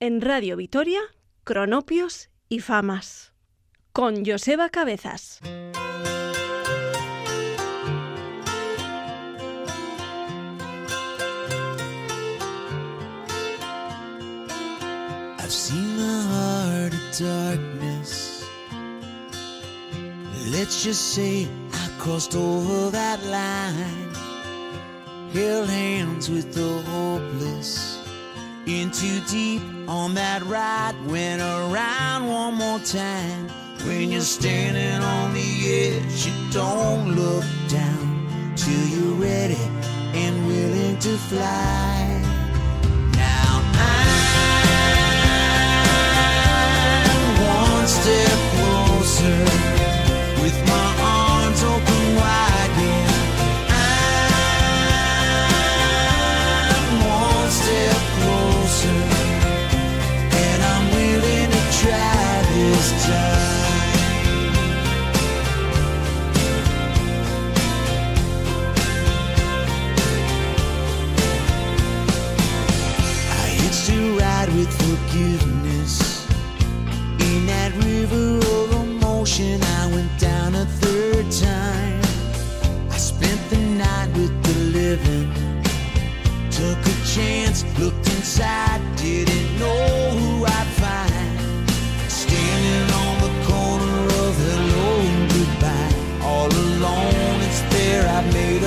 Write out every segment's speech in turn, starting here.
en Radio Vitoria, Cronopios y Famas, con Joseba Cabezas. I've seen the heart of darkness. Let's just say I crossed over that line. Held hands with the hopeless. In too deep on that ride. Went around one more time. When you're standing on the edge, you don't look down till you're ready and willing to fly. Now I'm one step closer with forgiveness. In that river of emotion, I went down a third time. I spent the night with the living. Took a chance, looked inside, didn't know who I'd find. I made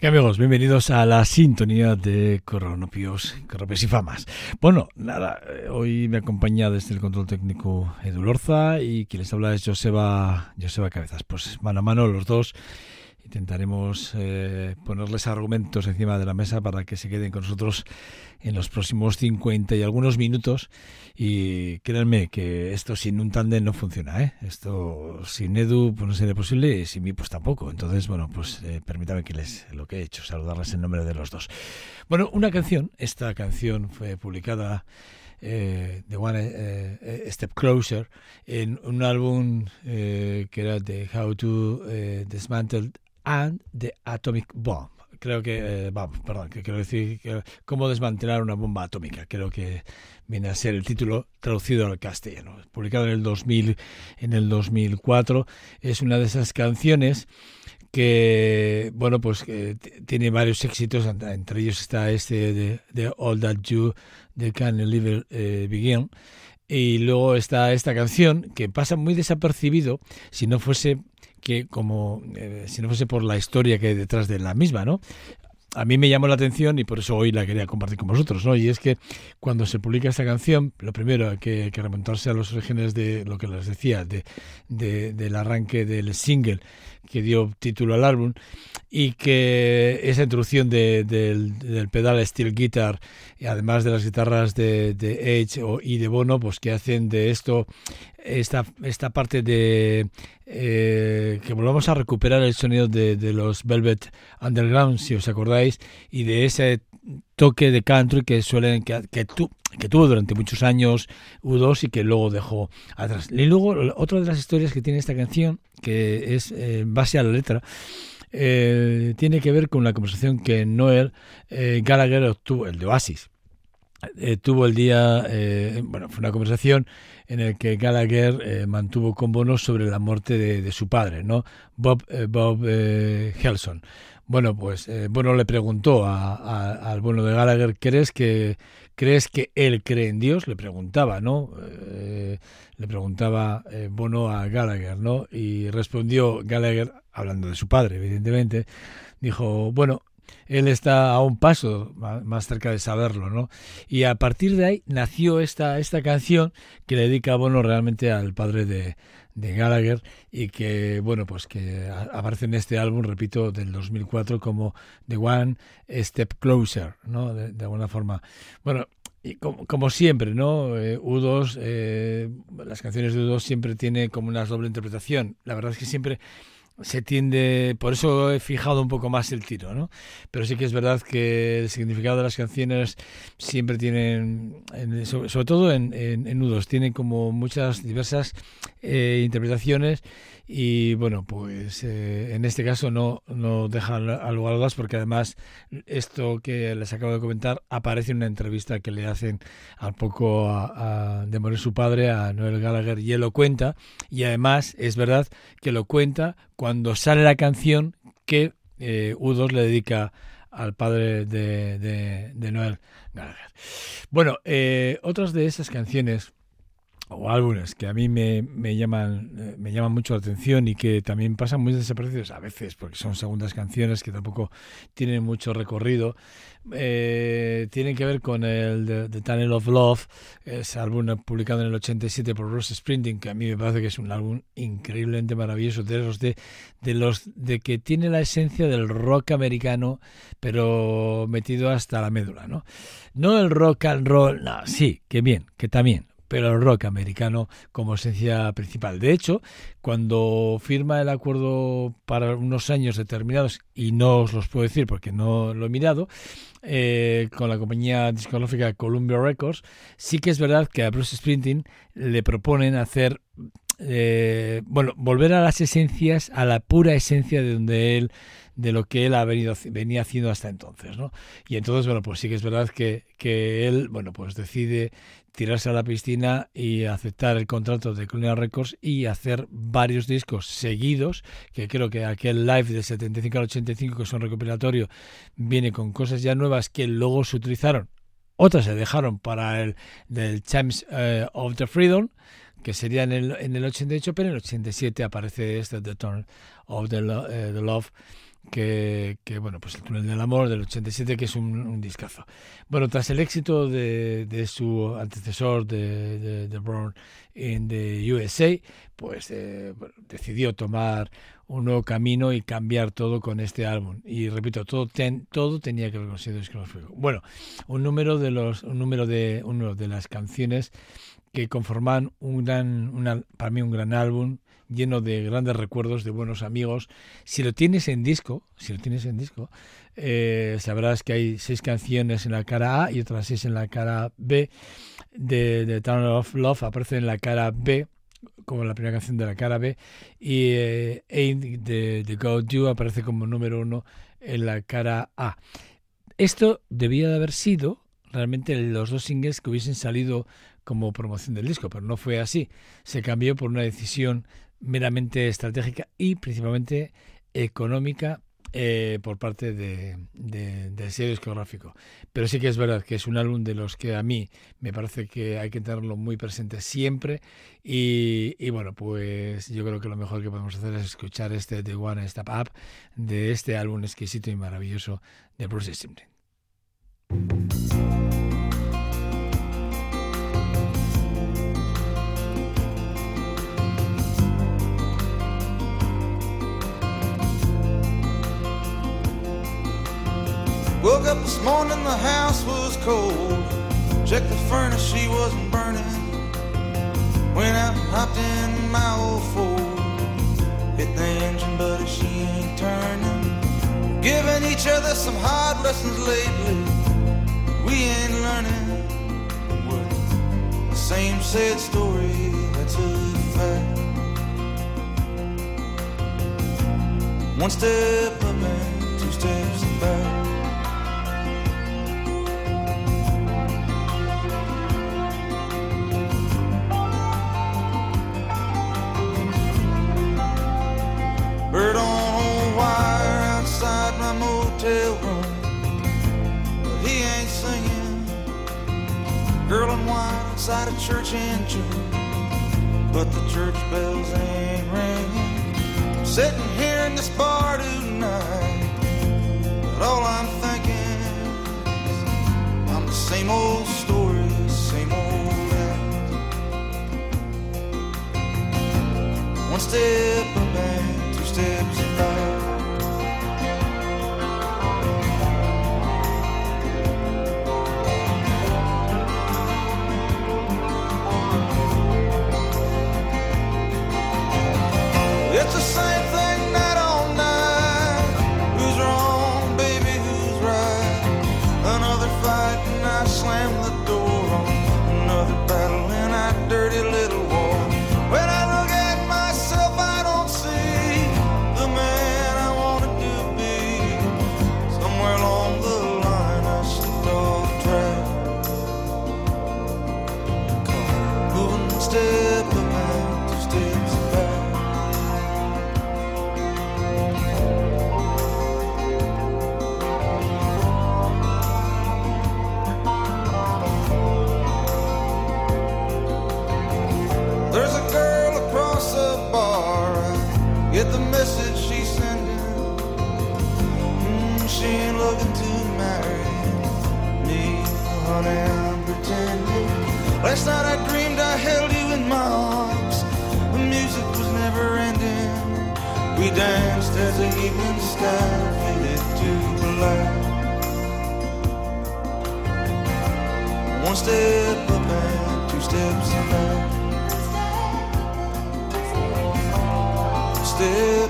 ¿Qué amigos? Bienvenidos a la sintonía de Coronopios, Coropios y Famas. Bueno, nada, eh, hoy me acompaña desde el control técnico Edu Lorza y quien les habla es Joseba, Joseba Cabezas. Pues mano a mano los dos intentaremos eh, ponerles argumentos encima de la mesa para que se queden con nosotros en los próximos 50 y algunos minutos y créanme que esto sin un tándem no funciona, ¿eh? Esto sin Edu pues no sería posible y sin mí pues tampoco. Entonces, bueno, pues eh, permítame que les lo que he hecho, saludarles en nombre de los dos. Bueno, una canción, esta canción fue publicada eh, The One eh, eh, Step Closer en un álbum eh, que era de How to eh, Dismantle and the Atomic Bomb. Creo que, eh, vamos, perdón, que quiero decir que, cómo desmantelar una bomba atómica. Creo que viene a ser el título traducido al castellano. Publicado en el 2000, en el 2004, es una de esas canciones que bueno pues que tiene varios éxitos entre entre ellos está este de, de All That You de Can Live eh, Begin y luego está esta canción que pasa muy desapercibido si no fuese que como eh, si no fuese por la historia que hay detrás de la misma no a mí me llamó la atención y por eso hoy la quería compartir con vosotros, ¿no? Y es que cuando se publica esta canción, lo primero hay que, que remontarse a los orígenes de lo que les decía, de, de, del arranque del single que dio título al álbum y que esa introducción de, del, del pedal steel guitar y además de las guitarras de, de Edge o, y de Bono, pues que hacen de esto esta, esta parte de eh, que volvamos a recuperar el sonido de, de, los Velvet Underground, si os acordáis, y de ese toque de country que suelen que, que, tu, que tuvo durante muchos años U2 y que luego dejó atrás. Y luego otra de las historias que tiene esta canción, que es eh, base a la letra, eh, tiene que ver con la conversación que Noel eh, Gallagher obtuvo, el de Oasis, eh, tuvo el día, bueno, fue una conversación en el que Gallagher mantuvo con Bono sobre la muerte de, su padre, ¿no? Bob, Bob Helson. Bueno, pues Bono le preguntó a, al Bono de Gallagher, ¿crees que, ¿crees que él cree en Dios? Le preguntaba, ¿no? le preguntaba Bono a Gallagher, ¿no? Y respondió Gallagher, hablando de su padre, evidentemente, dijo, bueno, él está a un paso más cerca de saberlo, ¿no? Y a partir de ahí nació esta, esta canción que le dedica Bono realmente al padre de, de Gallagher y que, bueno, pues que aparece en este álbum, repito, del 2004 como The One Step Closer, ¿no? De, alguna forma. Bueno, y como, como, siempre, ¿no? Eh, U2, eh, las canciones de U2 siempre tiene como una doble interpretación. La verdad es que siempre se tiende, por eso he fijado un poco más el tiro, ¿no? Pero sí que es verdad que el significado de las canciones siempre tienen, sobre, todo en, en, en, nudos, tienen como muchas diversas eh, interpretaciones y bueno, pues eh, en este caso no, no deja a lugar a dudas porque además esto que les acabo de comentar aparece en una entrevista que le hacen al poco a, de morir su padre, a Noel Gallagher, y él lo cuenta y además es verdad que lo cuenta cuando sale la canción que eh, U2 le dedica al padre de, de, de Noel Gallagher. Bueno, eh, otras de esas canciones o álbumes que a mí me, me, llaman me llaman mucho la atención y que también pasan muy desaparecidos a veces porque son segundas canciones que tampoco tienen mucho recorrido eh, tienen que ver con el The, Tunnel of Love ese álbum publicado en el 87 por Bruce Springsteen que a mí me parece que es un álbum increíblemente maravilloso de los de, de los de que tiene la esencia del rock americano pero metido hasta la médula no no el rock and roll no sí que bien que también pero el rock americano como esencia principal. De hecho, cuando firma el acuerdo para unos años determinados, y no os los puedo decir porque no lo he mirado, eh, con la compañía discográfica Columbia Records, sí que es verdad que a Bruce Springsteen le proponen hacer eh, bueno, volver a las esencias, a la pura esencia de donde él, de lo que él ha venido, venía haciendo hasta entonces, ¿no? Y entonces, bueno, pues sí que es verdad que, que él, bueno, pues decide tirarse a la piscina y aceptar el contrato de Columbia Records y hacer varios discos seguidos, que creo que aquel live del 75 al 85, que es un recopilatorio, viene con cosas ya nuevas que luego se utilizaron, otras se dejaron para el del Times uh, of the Freedom, que sería en el, en el 88, pero en el 87 aparece este The Turn of the, uh, the Love, que, que, bueno, pues el túnel del amor del 87, que es un, un discazo. Bueno, tras el éxito de, de su antecesor de, de, de Born in the USA, pues eh, decidió tomar un nuevo camino y cambiar todo con este álbum. Y repito, todo, ten, todo tenía que ver con Bueno, un número de los, un número de, un número de las canciones que conforman un gran, una, para mí un gran álbum lleno de grandes recuerdos, de buenos amigos. Si lo tienes en disco, si lo tienes en disco, eh, sabrás que hay seis canciones en la cara A y otras seis en la cara B. De, de Town of Love aparece en la cara B, como la primera canción de la cara B, y eh, Ain't de, de God You aparece como número uno en la cara A. Esto debía de haber sido realmente los dos singles que hubiesen salido como promoción del disco, pero no fue así. Se cambió por una decisión meramente estratégica y principalmente económica eh, por parte de, de- del sello discográfico. Pero sí que es verdad que es un álbum de los que a mí me parece que hay que tenerlo muy presente siempre. Y, bueno, pues yo creo que lo mejor que podemos hacer es escuchar este The One Step Up de este álbum exquisito y maravilloso de Bruce Springsteen. Woke up this morning, the house was cold. Checked the furnace, she wasn't burning. Went out and hopped in my old Ford. Hit the engine, but she ain't turning. Giving each other some hard lessons lately. We ain't learning. The same sad story, that's a fact. One step up and two steps back. Girl in white outside a church in June. But the church bells ain't ringing. I'm sitting here in this bar tonight. But all I'm thinking is I'm the same old story, same old act. One step and two steps back. Step up and two steps back. Step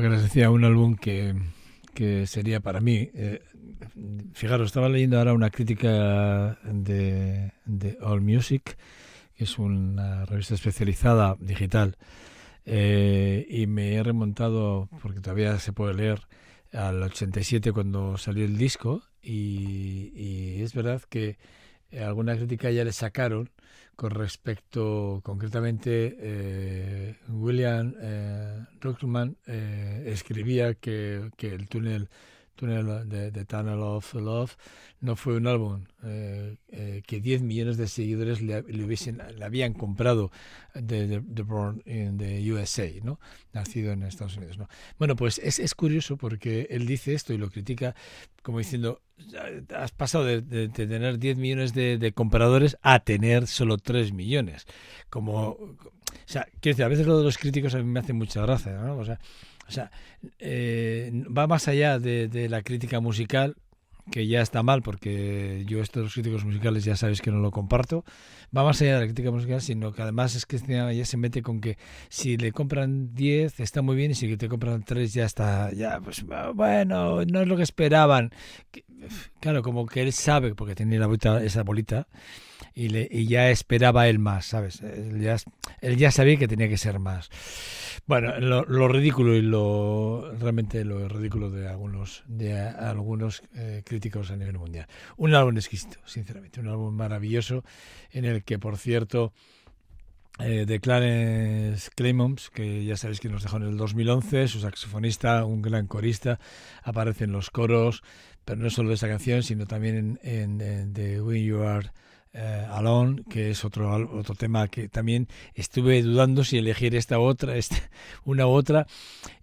Lo que les decía, un álbum que, que sería para mí. eh, fijaros, estaba leyendo ahora una crítica de, de All Music, que es una revista especializada digital, eh, y me he remontado, porque todavía se puede leer, al 87 cuando salió el disco, y, es verdad que alguna crítica ya le sacaron con respecto, concretamente, eh, William eh, Ruckman eh, escribía que, que el túnel túnel de, Tunnel of Love no fue un álbum eh, eh, que 10 millones de seguidores le, hubiesen le habían comprado de, de, Born in the USA, ¿no? Nacido en Estados Unidos, ¿no? Bueno, pues es, es curioso porque él dice esto y lo critica como diciendo has pasado de tener 10 millones de, de, compradores a tener solo 3 millones. Como, o sea, quiero decir, a veces lo de los críticos a mí me hace mucha gracia, ¿no? O sea, o sea, eh, va más allá de, de, la crítica musical, que ya está mal, porque yo estos críticos musicales ya sabéis que no lo comparto. Va más allá de la crítica musical, sino que además es que este ya se mete con que si le compran 10 está muy bien y si te compran 3 ya está, ya, pues bueno, no es lo que esperaban. Claro, como que él sabe, porque tenía la bolita, esa bolita, y, le, y ya esperaba él más, ¿sabes? Él ya, sabía que tenía que ser más. Bueno, lo, lo, ridículo y lo realmente lo ridículo de algunos de algunos eh, críticos a nivel mundial. Un álbum exquisito, sinceramente, un álbum maravilloso en el que, por cierto, eh, de Clarence Clemons, que ya sabéis que nos dejó en el 2011, su saxofonista, un gran corista, aparece en los coros, pero no solo de esa canción, sino también en, en, en The When You Are eh, Alone, que es otro otro tema que también estuve dudando si elegir esta otra, esta, una u otra,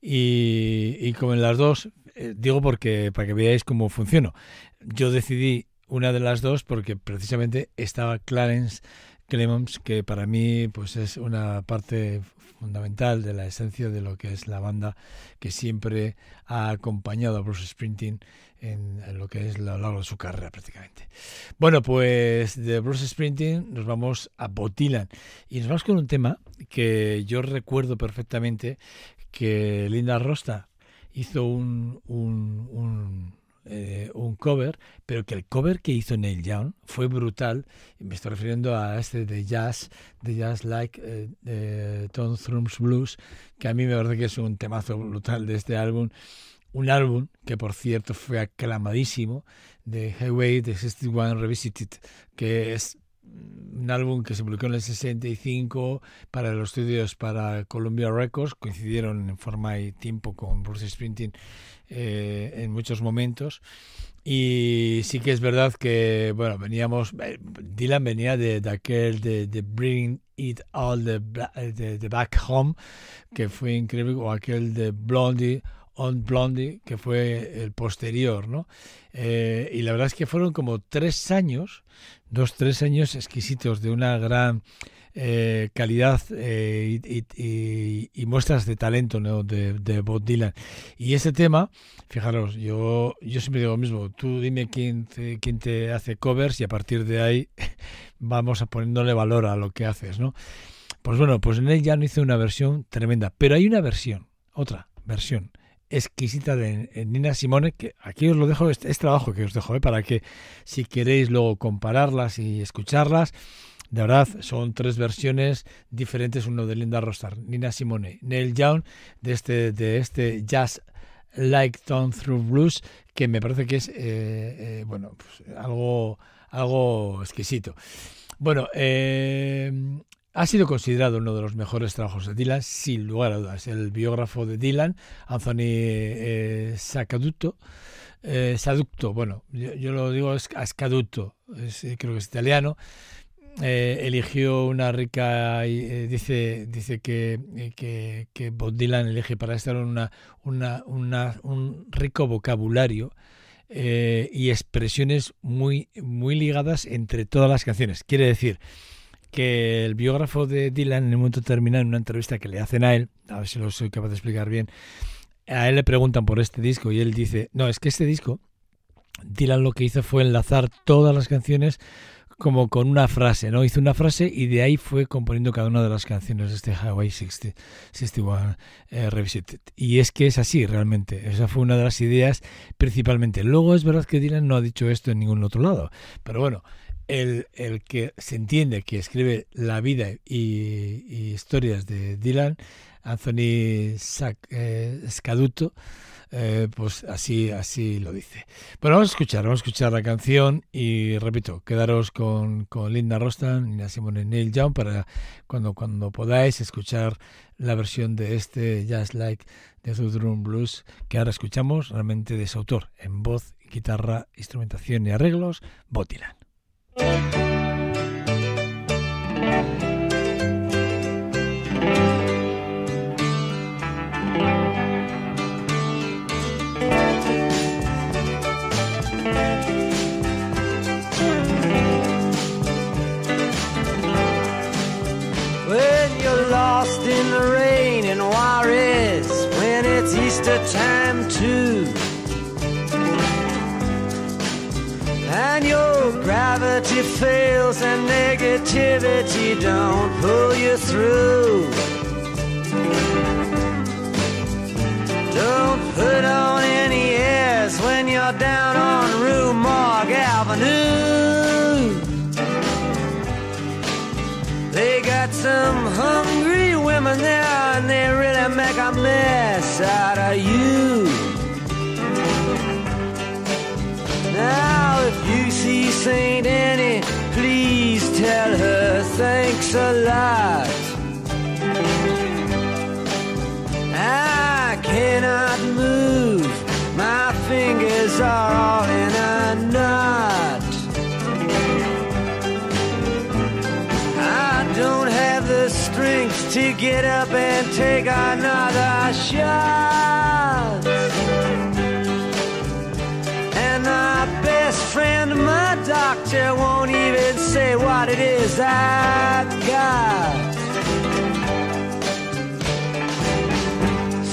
y, y como en las dos, eh, digo porque para que veáis cómo funciono. Yo decidí una de las dos porque precisamente estaba Clarence Clemons, que para mí pues es una parte fundamental de la esencia de lo que es la banda que siempre ha acompañado a Bruce Springsteen en, lo que es lo largo de su carrera prácticamente. Bueno, pues de Bruce Springsteen nos vamos a Bob Dylan y nos vamos con un tema que yo recuerdo perfectamente que Linda Rosta hizo un, un, un eh, un cover, pero que el cover que hizo Neil Young fue brutal. Me estoy refiriendo a este de jazz, de jazz like eh, de Tom Thrum's Blues, que a mí me parece que es un temazo brutal de este álbum. Un álbum que, por cierto, fue aclamadísimo de Highway de 61 Revisited, que es un álbum que se publicó en el 65 para los estudios para Columbia Records, coincidieron en forma y tiempo con Bruce Springsteen eh, en muchos momentos. Y sí que es verdad que, bueno, veníamos, Dylan venía de, aquel de, Bring It All the, de, de, Back Home, que fue increíble, o aquel de Blondie on Blondie, que fue el posterior, ¿no? Eh, y la verdad es que fueron como tres años, dos, tres años exquisitos de una gran eh, calidad eh, y, y, y, muestras de talento ¿no? de, de, Bob Dylan. Y ese tema, fijaros, yo, yo siempre digo lo mismo, tú dime quién te, quién te hace covers y a partir de ahí vamos a poniéndole valor a lo que haces, ¿no? Pues bueno, pues él ya no hice una versión tremenda, pero hay una versión, otra versión exquisita de Nina Simone, que aquí os lo dejo, es, es trabajo que os dejo, ¿eh? para que si queréis luego compararlas y escucharlas, de verdad, son tres versiones diferentes, uno de Linda Rostar, Nina Simone, Neil Young, de este, de este jazz like Tone Through Blues, que me parece que es, eh, eh, bueno, pues algo, algo exquisito. Bueno, eh, ha sido considerado uno de los mejores trabajos de Dylan, sin lugar a dudas. El biógrafo de Dylan, Anthony eh, Sacadutto, eh, bueno, yo, lo digo Ascaduto, es, creo que es italiano, eh, eligió una rica, eh, dice, dice que, eh, que, que, Bob Dylan elige para estar una, una, un rico vocabulario eh, y expresiones muy, muy ligadas entre todas las canciones. Quiere decir que el biógrafo de Dylan en un momento determinado, en una entrevista que le hacen a él, a ver si lo soy capaz de explicar bien, a él le preguntan por este disco y él dice, no, es que este disco, Dylan lo que hizo fue enlazar todas las canciones como con una frase, ¿no? Hizo una frase y de ahí fue componiendo cada una de las canciones de este Hawaii 60, 61 eh, Revisited. Y es que es así realmente. Esa fue una de las ideas principalmente. Luego es verdad que Dylan no ha dicho esto en ningún otro lado. Pero bueno, el, el que se entiende que escribe la vida y, historias de Dylan Anthony eh, Scaduto, eh, pues así, así lo dice. Bueno, vamos a escuchar, vamos a escuchar la canción y repito, quedaros con, con Linda Rostan, Nina Simone y Neil Young para cuando, cuando podáis escuchar la versión de este Just Like the Southern Blues que ahora escuchamos realmente de su autor en voz, guitarra, instrumentación y arreglos, Botilan. When you're lost in the rain in Juarez, when it's Easter time too. And your gravity fails and negativity don't pull you through. Don't put on any airs when you're down on Rue Morgue Avenue. They got some hungry women there and they really make a mess out of you. See St. Annie, please tell her thanks a lot. I cannot move, my fingers are all in a knot. I don't have the strength to get up and take another shot. Doctor, won't even say what it is I've got.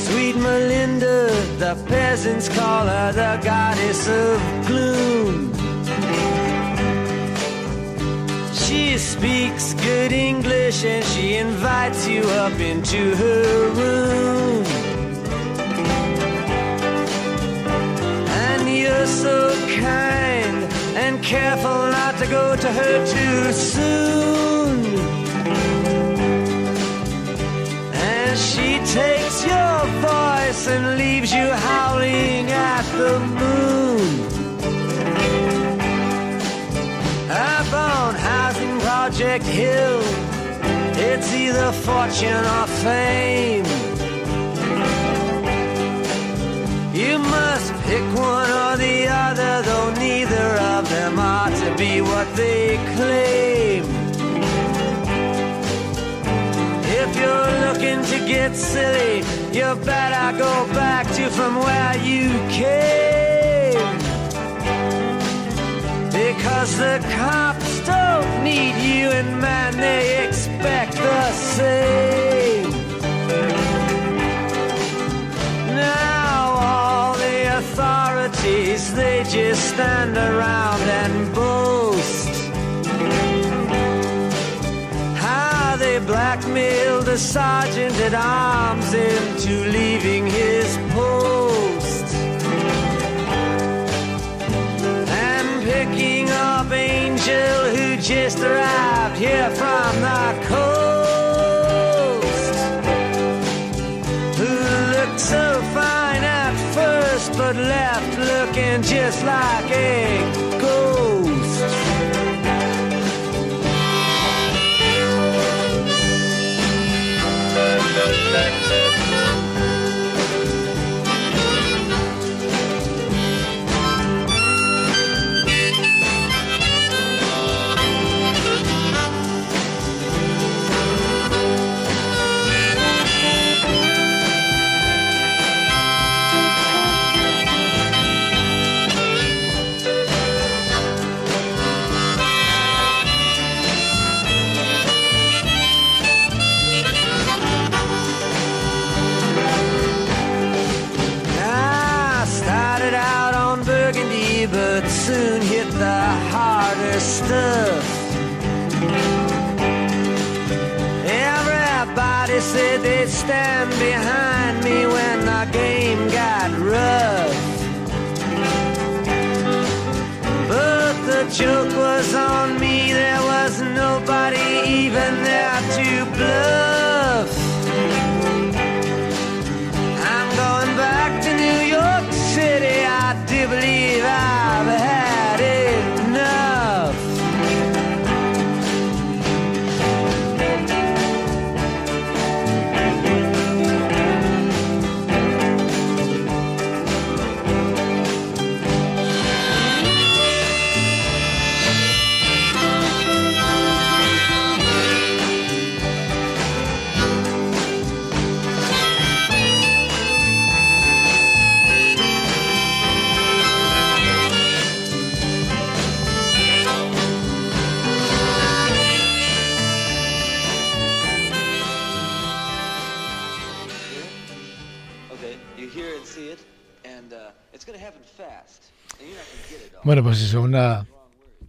Sweet Melinda, the peasants call her the goddess of gloom. She speaks good English and she invites you up into her room. And you're so kind and careful not to go to her too soon. And she takes your voice and leaves you howling at the moon. Up on Housing Project Hill, it's either fortune or fame. You must pick one or the other, though to be what they claim. If you're looking to get silly, you better go back to from where you came. Because the cops don't need you, and man, they expect the same. Now, authorities, they just stand around and boast. How they blackmailed a sergeant at arms into leaving his post. And picking up Angel who just arrived here from the coast. Who looked so but left looking just like a you Bueno, pues eso, una,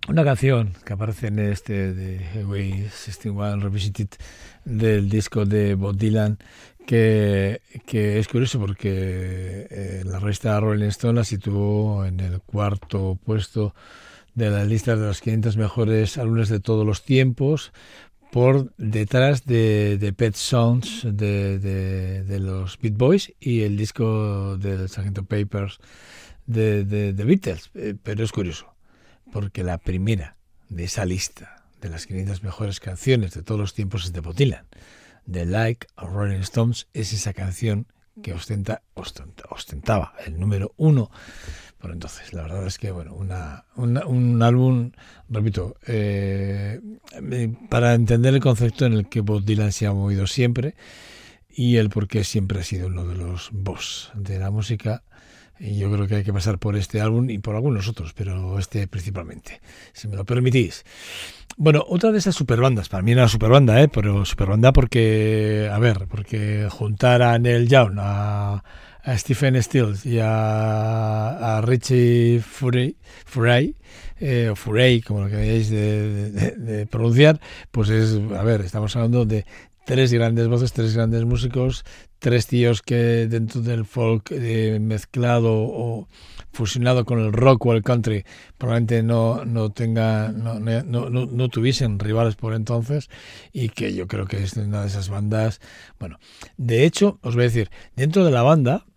una canción que aparece en este de Highway 61 Revisited del disco de Bob Dylan que, que es curioso porque eh, la revista Rolling Stone la situó en el cuarto puesto de la lista de los 500 mejores álbumes de todos los tiempos por detrás de, de Pet Sounds de, de, de los Beat Boys y el disco del Sargento Papers de, de, de Beatles. Eh, Pero es curioso, porque la primera de esa lista de las 500 mejores canciones de todos los tiempos es de Bob Dylan. The Like a Rolling Stones es esa canción que ostenta, ostenta- ostentaba el número uno por entonces. La verdad es que, bueno, una, una- un álbum, repito, eh, para entender el concepto en el que Bob Dylan se ha movido siempre y el por qué siempre ha sido uno de los boss de la música. Y yo creo que hay que pasar por este álbum y por algunos otros, pero este principalmente, si me lo permitís. Bueno, otra de esas superbandas, para mí era una superbanda, ¿eh? pero superbanda porque, a ver, porque juntar a Neil Young, a, a Stephen Stills y a, a Richie Furay, Furay, eh, o Furay, como lo queráis de, de- de pronunciar, pues es, a ver, estamos hablando de tres grandes voces, tres grandes músicos, tres tíos que dentro del folk eh, mezclado o fusionado con el rock o el country probablemente no, no tenga no, no, no, no tuviesen rivales por entonces y que yo creo que es una de esas bandas. Bueno de hecho os voy a decir dentro de la banda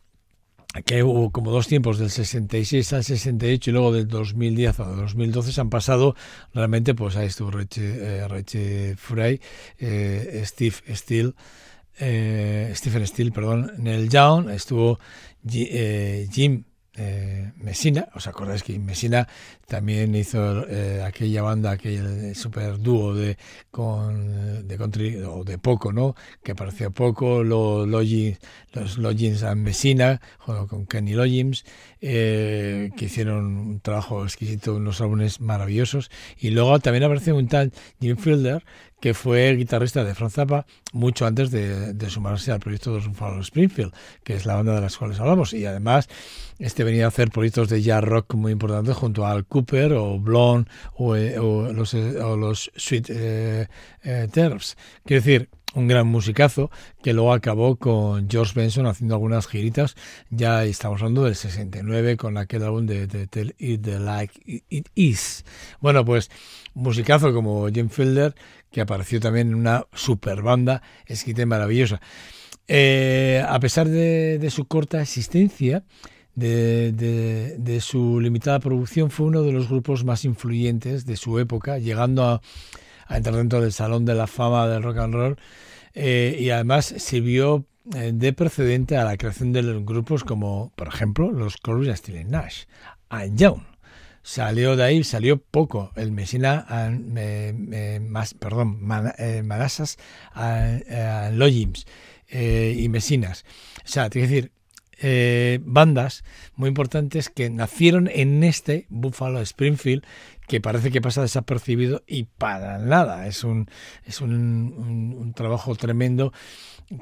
que hubo como dos tiempos del 66 al 68 y luego del 2010 al 2012 se han pasado realmente pues ahí estuvo Richie, eh, Richie Frey eh, Steve Steele eh, Stephen Steele, perdón, Neil Young, estuvo Ji- eh, Jim eh, Messina, ¿os acordáis que Messina también hizo eh, aquella banda, aquel super dúo de con de country o de poco, ¿no? Que parecía poco, Logins, los Logins and Messina, con Kenny Loggins, eh, que hicieron un trabajo exquisito, unos álbumes maravillosos. Y luego también apareció un tal Jim Fielder, que fue guitarrista de Franz Zappa mucho antes de, sumarse al proyecto de Buffalo Springfield, que es la banda de las cuales hablamos. Y además, este venía a hacer proyectos de jazz rock muy importantes junto a Al Cooper o Blonde o, eh, eh, los Sweet eh, eh, Terps. Quiero decir, un gran musicazo que luego acabó con George Benson haciendo algunas giritas. Ya estamos hablando del 69 con aquel álbum de, de Tell It the Like It Is. Bueno, pues musicazo como Jim Fielder, que apareció también en una super banda escrita y maravillosa. Eh, a pesar de, su corta existencia, de, su limitada producción, fue uno de los grupos más influyentes de su época, llegando a, entrar dentro del Salón de la Fama del Rock and Roll eh, y además sirvió eh, de precedente a la creación de los grupos como, por ejemplo, los Corus Steele Nash, and Young. Salió de ahí, salió poco el Messina, and, eh, eh, más, perdón, Man- eh, Manassas y Mesinas. O sea, te quiero decir, eh, bandas muy importantes que nacieron en este Buffalo Springfield que parece que pasa desapercibido y para nada es un es un, un- un trabajo tremendo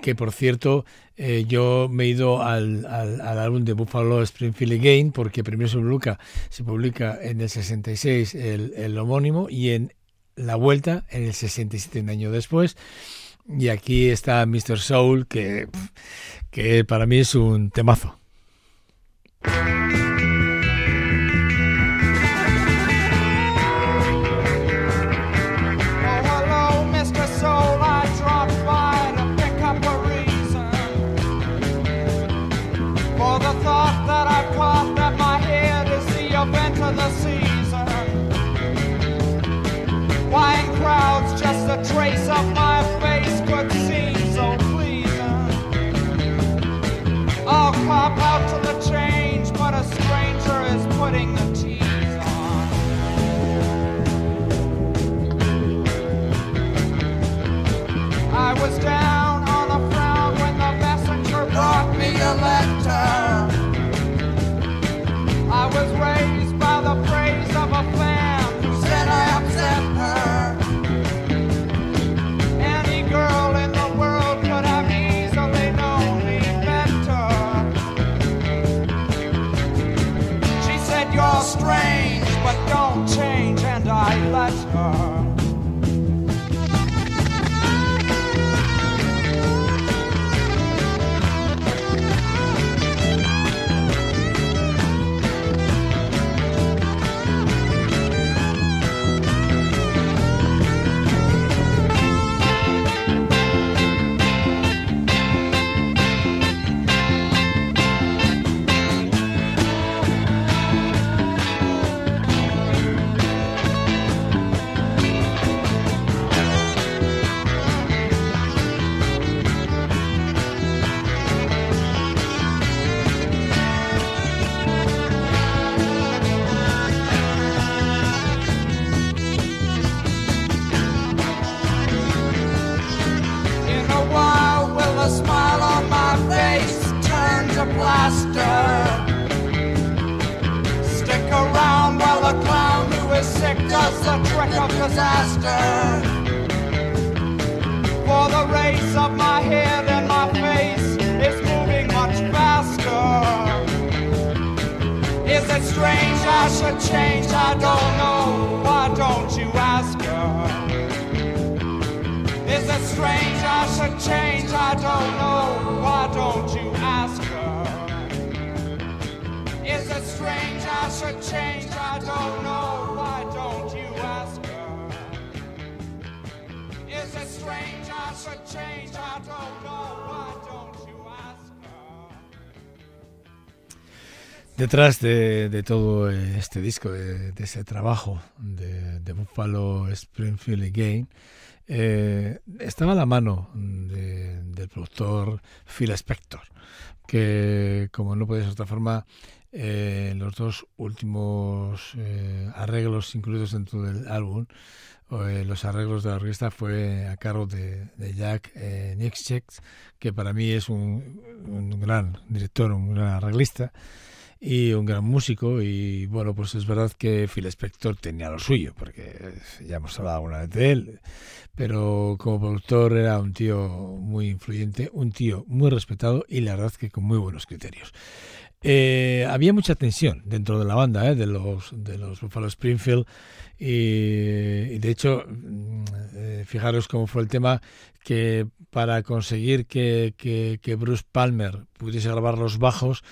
que por cierto eh, yo me he ido al, al, al álbum de Buffalo Springfield Again porque primero se publica se publica en el 66 el, el homónimo y en la vuelta en el 67 un año después y aquí está Mr. Soul que que para mí es un temazo. Trace of my face could seem so pleasing. I'll cop out to the change, but a stranger is putting the tease on. I was down strange I should change? I don't know. Why don't you ask her? Is it strange I should change? I don't know. Why don't you ask her? Detrás de, de todo este disco, de, de ese trabajo de, de Buffalo Springfield Again, eh, estaba la mano de- del productor Phil Spector, que como no puede ser de otra forma, eh, los dos últimos eh, arreglos incluidos dentro del álbum, eh, los arreglos de la orquesta fue a cargo de, de Jack eh, Niczek, que para mí es un, un gran director, un gran arreglista y un gran músico. Y bueno pues es verdad que Phil Spector tenía lo suyo porque eh, ya hemos hablado alguna vez de él pero como productor era un tío muy influyente un tío muy respetado y la verdad que con muy buenos criterios Eh, había mucha tensión dentro de la banda ¿eh? de los de los Buffalo Springfield y, de hecho mm, eh, fijaros cómo fue el tema que para conseguir que, que, que Bruce Palmer pudiese grabar los bajos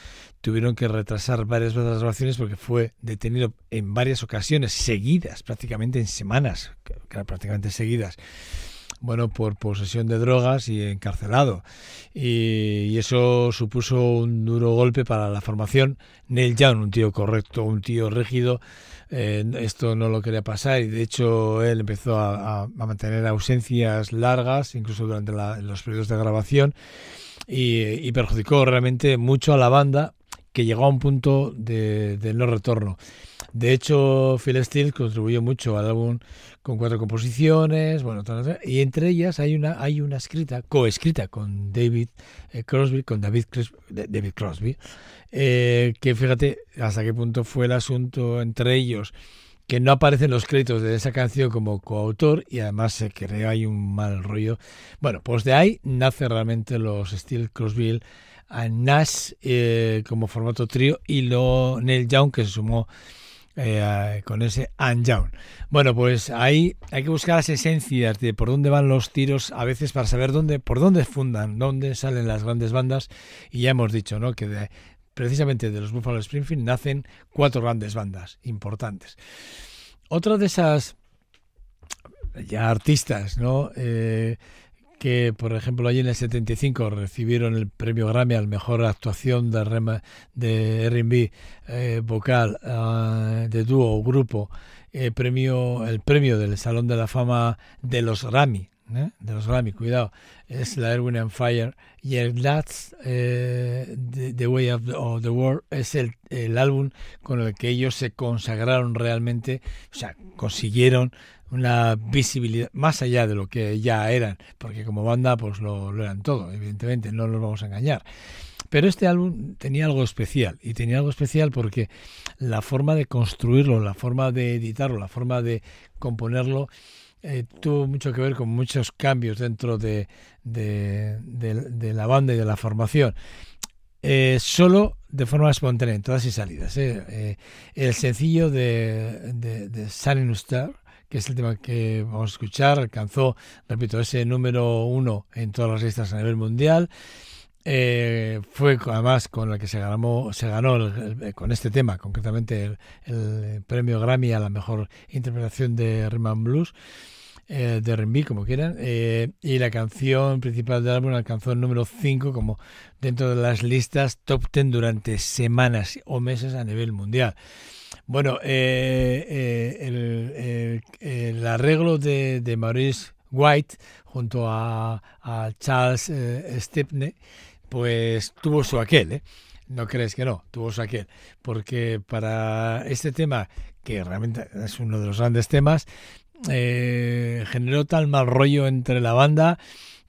tuvieron que retrasar varias veces las grabaciones porque fue detenido en varias ocasiones seguidas, prácticamente en semanas, prácticamente seguidas, bueno, por posesión de drogas y encarcelado. Y, eso supuso un duro golpe para la formación. Neil Young, un tío correcto, un tío rígido, eh, esto no lo quería pasar y de hecho él empezó a, a- a mantener ausencias largas, incluso durante la- los periodos de grabación, y, y perjudicó realmente mucho a la banda que llegó a un punto de, de no retorno. De hecho, Phil Steele contribuyó mucho al álbum con cuatro composiciones, bueno, y entre ellas hay una hay una escrita, coescrita con David eh, Crosby, con David, David Crosby, eh, que fíjate hasta qué punto fue el asunto entre ellos, que no aparecen los créditos de esa canción como coautor y además se crea ahí un mal rollo. Bueno, pues de ahí nace realmente los Steel Crosby a Nash eh, como formato trío y luego Neil Young que se sumó eh, con ese and. Bueno, pues ahí hay que buscar las esencias de por dónde van los tiros a veces para saber dónde, por dónde fundan, dónde salen las grandes bandas y ya hemos dicho, ¿no? Que de- precisamente de los Buffalo Springfield nacen cuatro grandes bandas importantes. Otra de esas ya artistas, ¿no? Eh, que por ejemplo allí en el 75 recibieron el premio Grammy al mejor actuación de, rema- de R&B eh, vocal ah, de dúo o grupo eh, premio el premio del Salón de la Fama de los Grammy ¿eh? de los Grammy cuidado es la Erwin and Fire y el That's eh, the, The Way of the, of the World es el, el álbum con el que ellos se consagraron realmente o sea consiguieron una visibilidad más allá de lo que ya eran, porque como banda pues lo, lo eran todo, evidentemente, no nos vamos a engañar. Pero este álbum tenía algo especial, y tenía algo especial porque la forma de construirlo, la forma de editarlo, la forma de componerlo, eh, tuvo mucho que ver con muchos cambios dentro de, de, de- la banda y de la formación. Eh, solo de forma espontánea, en todas y salidas. eh. Eh, el sencillo de, de, de Sun in a Star, que es el tema que vamos a escuchar, alcanzó, repito, ese número uno en todas las listas a nivel mundial. Eh, fue además con el que se ganó, se ganó el- el- con este tema, concretamente el, el premio Grammy a la mejor interpretación de Rhythm Blues, eh, de R&B, como quieran, eh, y la canción principal del álbum alcanzó el número 5 como dentro de las listas top 10 durante semanas o meses a nivel mundial. Bueno, eh, eh, el, el- arreglo de, de Maurice White junto a, a Charles eh, Stepney, pues tuvo su aquel, ¿eh? No crees que no, tuvo su aquel. Porque para este tema, que realmente es uno de los grandes temas, eh, generó tal mal rollo entre la banda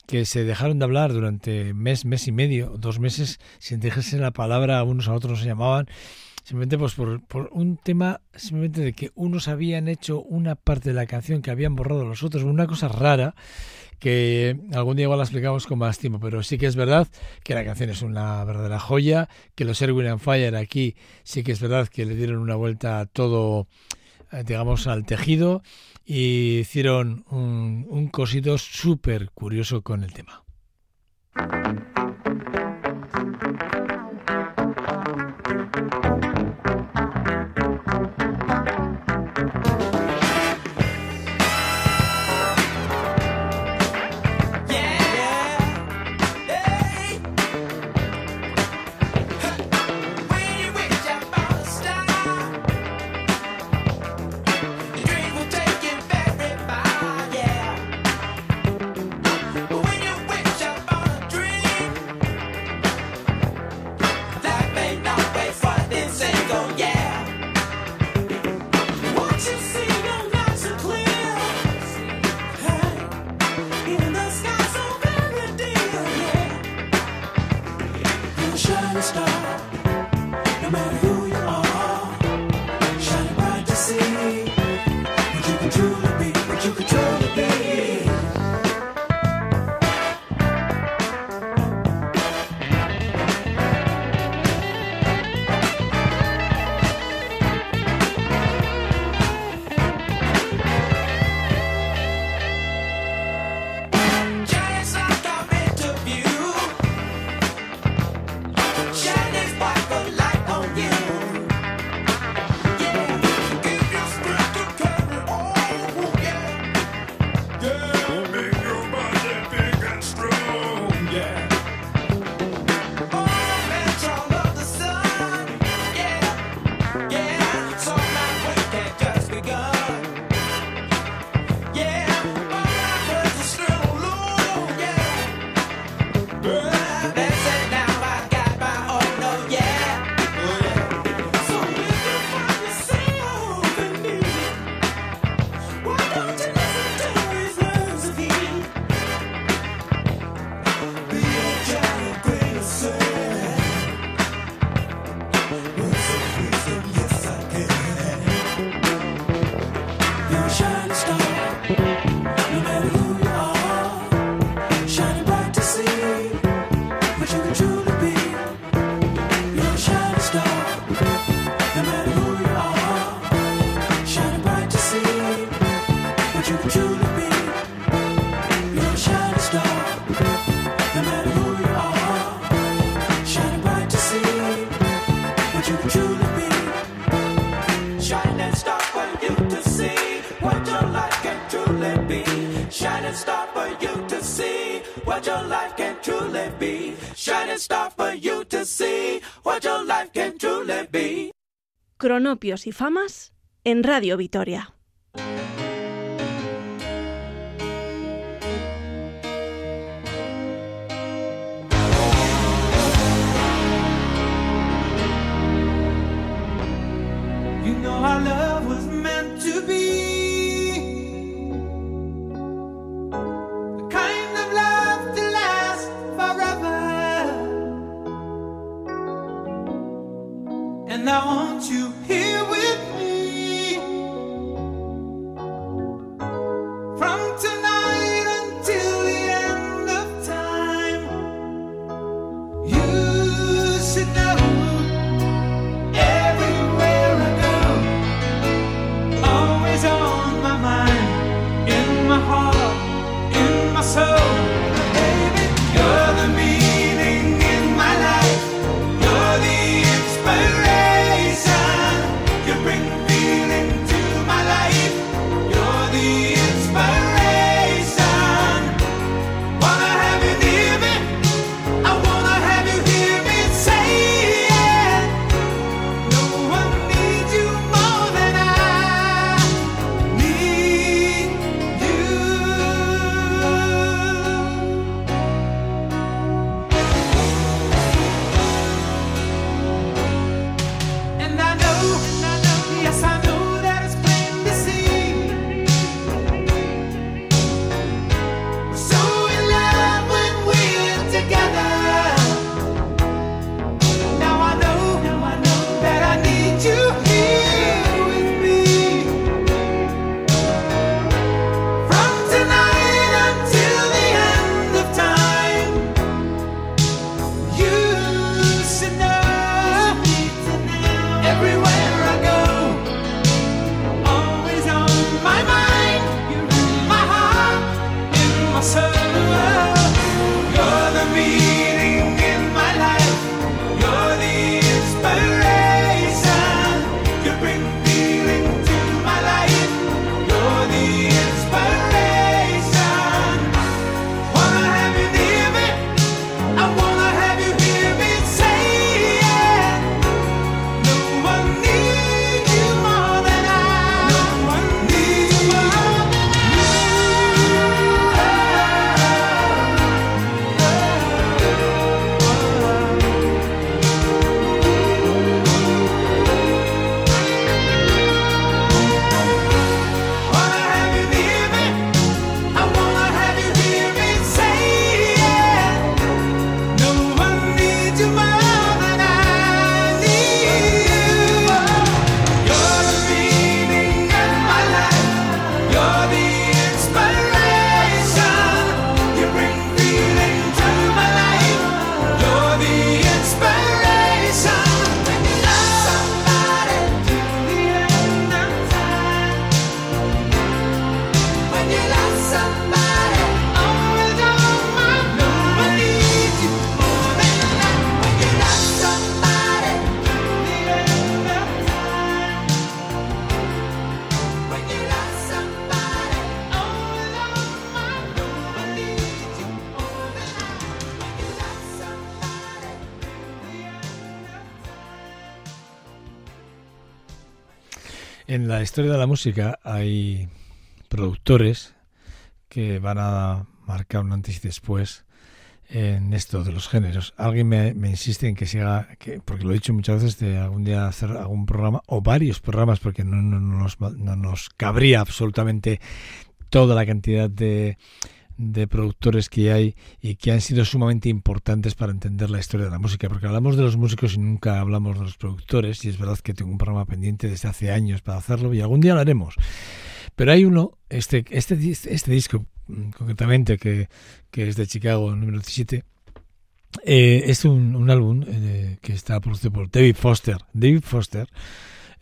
que se dejaron de hablar durante mes, mes y medio, dos meses, sin dejarse la palabra, unos a otros se llamaban, simplemente pues por, por, un tema simplemente de que unos habían hecho una parte de la canción que habían borrado los otros, una cosa rara que algún día igual la explicamos con más tiempo, pero sí que es verdad que la canción es una verdadera joya, que los Erwin and Fire aquí sí que es verdad que le dieron una vuelta a todo, eh, digamos, al tejido y hicieron un, un cosito súper curioso con el tema. Y famas en Radio Vitoria. Historia de la música hay productores que van a marcar un antes y después en esto de los géneros. Alguien me, me insiste en que siga, que, porque lo he dicho muchas veces, de algún día hacer algún programa o varios programas, porque no, no nos, no nos cabría absolutamente toda la cantidad de, de productores que hay y que han sido sumamente importantes para entender la historia de la música, porque hablamos de los músicos y nunca hablamos de los productores, y es verdad que tengo un programa pendiente desde hace años para hacerlo y algún día lo haremos. Pero hay uno, este, este, este disco mm, concretamente, que, que es de Chicago, número 17, eh, es un, un álbum eh, que está producido por David Foster. David Foster,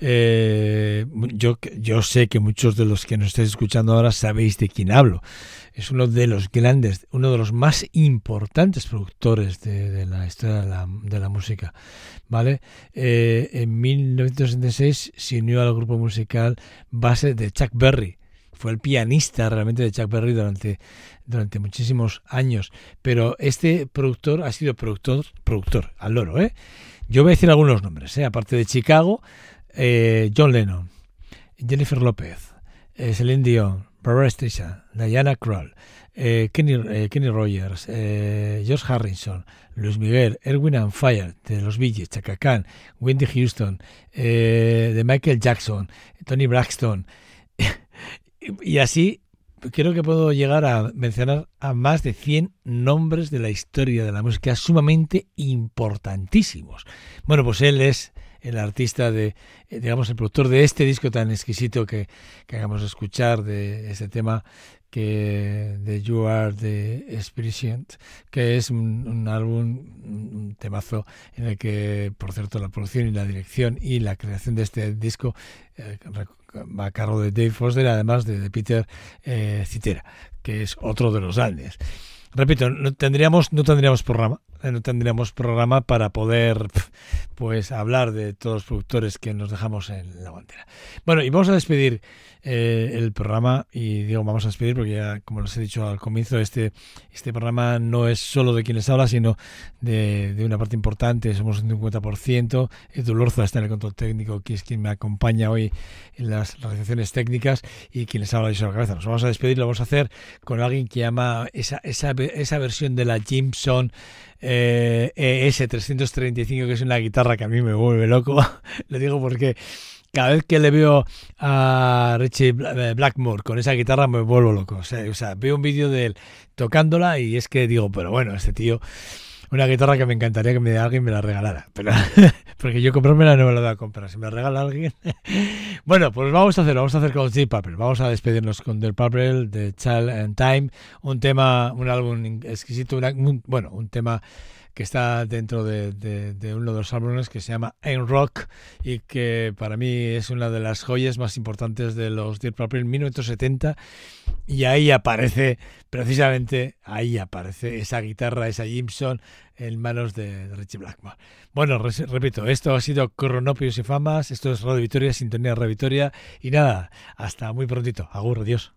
eh, yo, yo sé que muchos de los que nos estáis escuchando ahora sabéis de quién hablo. Es uno de los grandes, uno de los más importantes productores de, de la historia de la, de la música. ¿Vale? Eh, en 1966 se unió al grupo musical base de Chuck Berry. Fue el pianista realmente de Chuck Berry durante, durante muchísimos años. Pero este productor ha sido productor, productor, al loro, ¿eh? Yo voy a decir algunos nombres, ¿eh? Aparte de Chicago, eh, John Lennon, Jennifer López, eh, Celine Dion, Barbara Streisand, Diana Krall, eh, Kenny, eh, Kenny Rogers, George Harrison, Luis Miguel, Erwin and Fire, de los Gees, Chaka Khan, Wendy Houston, de Michael Jackson, Tony Braxton, y así creo que puedo llegar a mencionar a más de 100 nombres de la historia de la música sumamente importantísimos. Bueno, pues él es el artista de, eh, digamos, el productor de este disco tan exquisito que, que acabamos de escuchar, de este tema que de You Are the Spirit, que es un, un álbum, un temazo en el que, por cierto, la producción y la dirección y la creación de este disco eh, va a cargo de Dave Foster, además de, Peter eh, Citera, que es otro de los grandes. Repito, no tendríamos, no tendríamos programa, no tendríamos programa para poder pues hablar de todos los productores que nos dejamos en la guantera. Bueno, y vamos a despedir eh, el programa y digo vamos a despedir porque ya como les he dicho al comienzo este este programa no es solo de quien les habla sino de, de una parte importante somos un 50% Edu Lorza está en el control técnico que es quien me acompaña hoy en las realizaciones técnicas y quien les habla de la cabeza nos vamos a despedir lo vamos a hacer con alguien que llama esa, esa, esa versión de la Jimson eh, ES335 que es una guitarra que a mí me vuelve loco le digo porque cada vez que le veo a Richie Blackmore con esa guitarra me vuelvo loco. O sea, o sea veo un vídeo de él tocándola y es que digo, pero bueno, este tío, una guitarra que me encantaría que me alguien me la regalara. Pero, porque yo comprármela no me la voy a comprar. Si me la regala alguien. bueno, pues vamos a hacerlo. Vamos a hacer con Deep Purple. Vamos a despedirnos con Deep Purple de Child and Time. Un tema, un álbum exquisito. Un, bueno, un tema que está dentro de, uno de los álbumes que se llama Ain Rock y que para mí es una de las joyas más importantes de los Deep Purple en 1970 y ahí aparece, precisamente ahí aparece esa guitarra, esa Gibson en manos de, Richie Blackmore. Bueno, repito, esto ha sido Cronopios y Famas, esto es Radio Victoria, Sintonía Radio Victoria y nada, hasta muy prontito. Agur, adiós.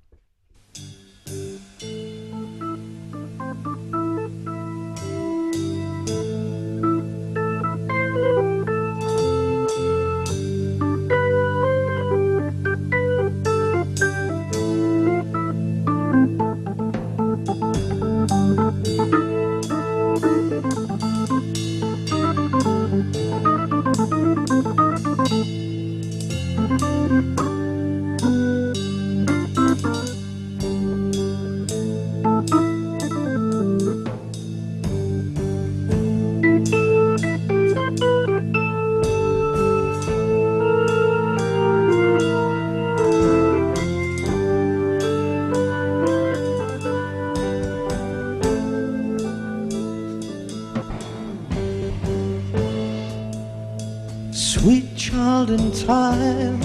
Time,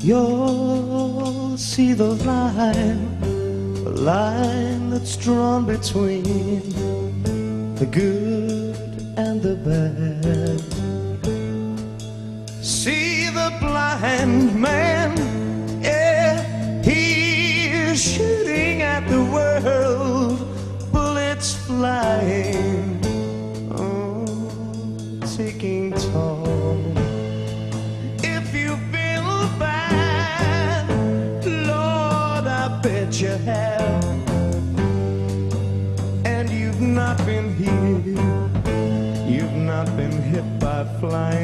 you'll see the line, the line that's drawn between the good and the bad. See the blind man, blind.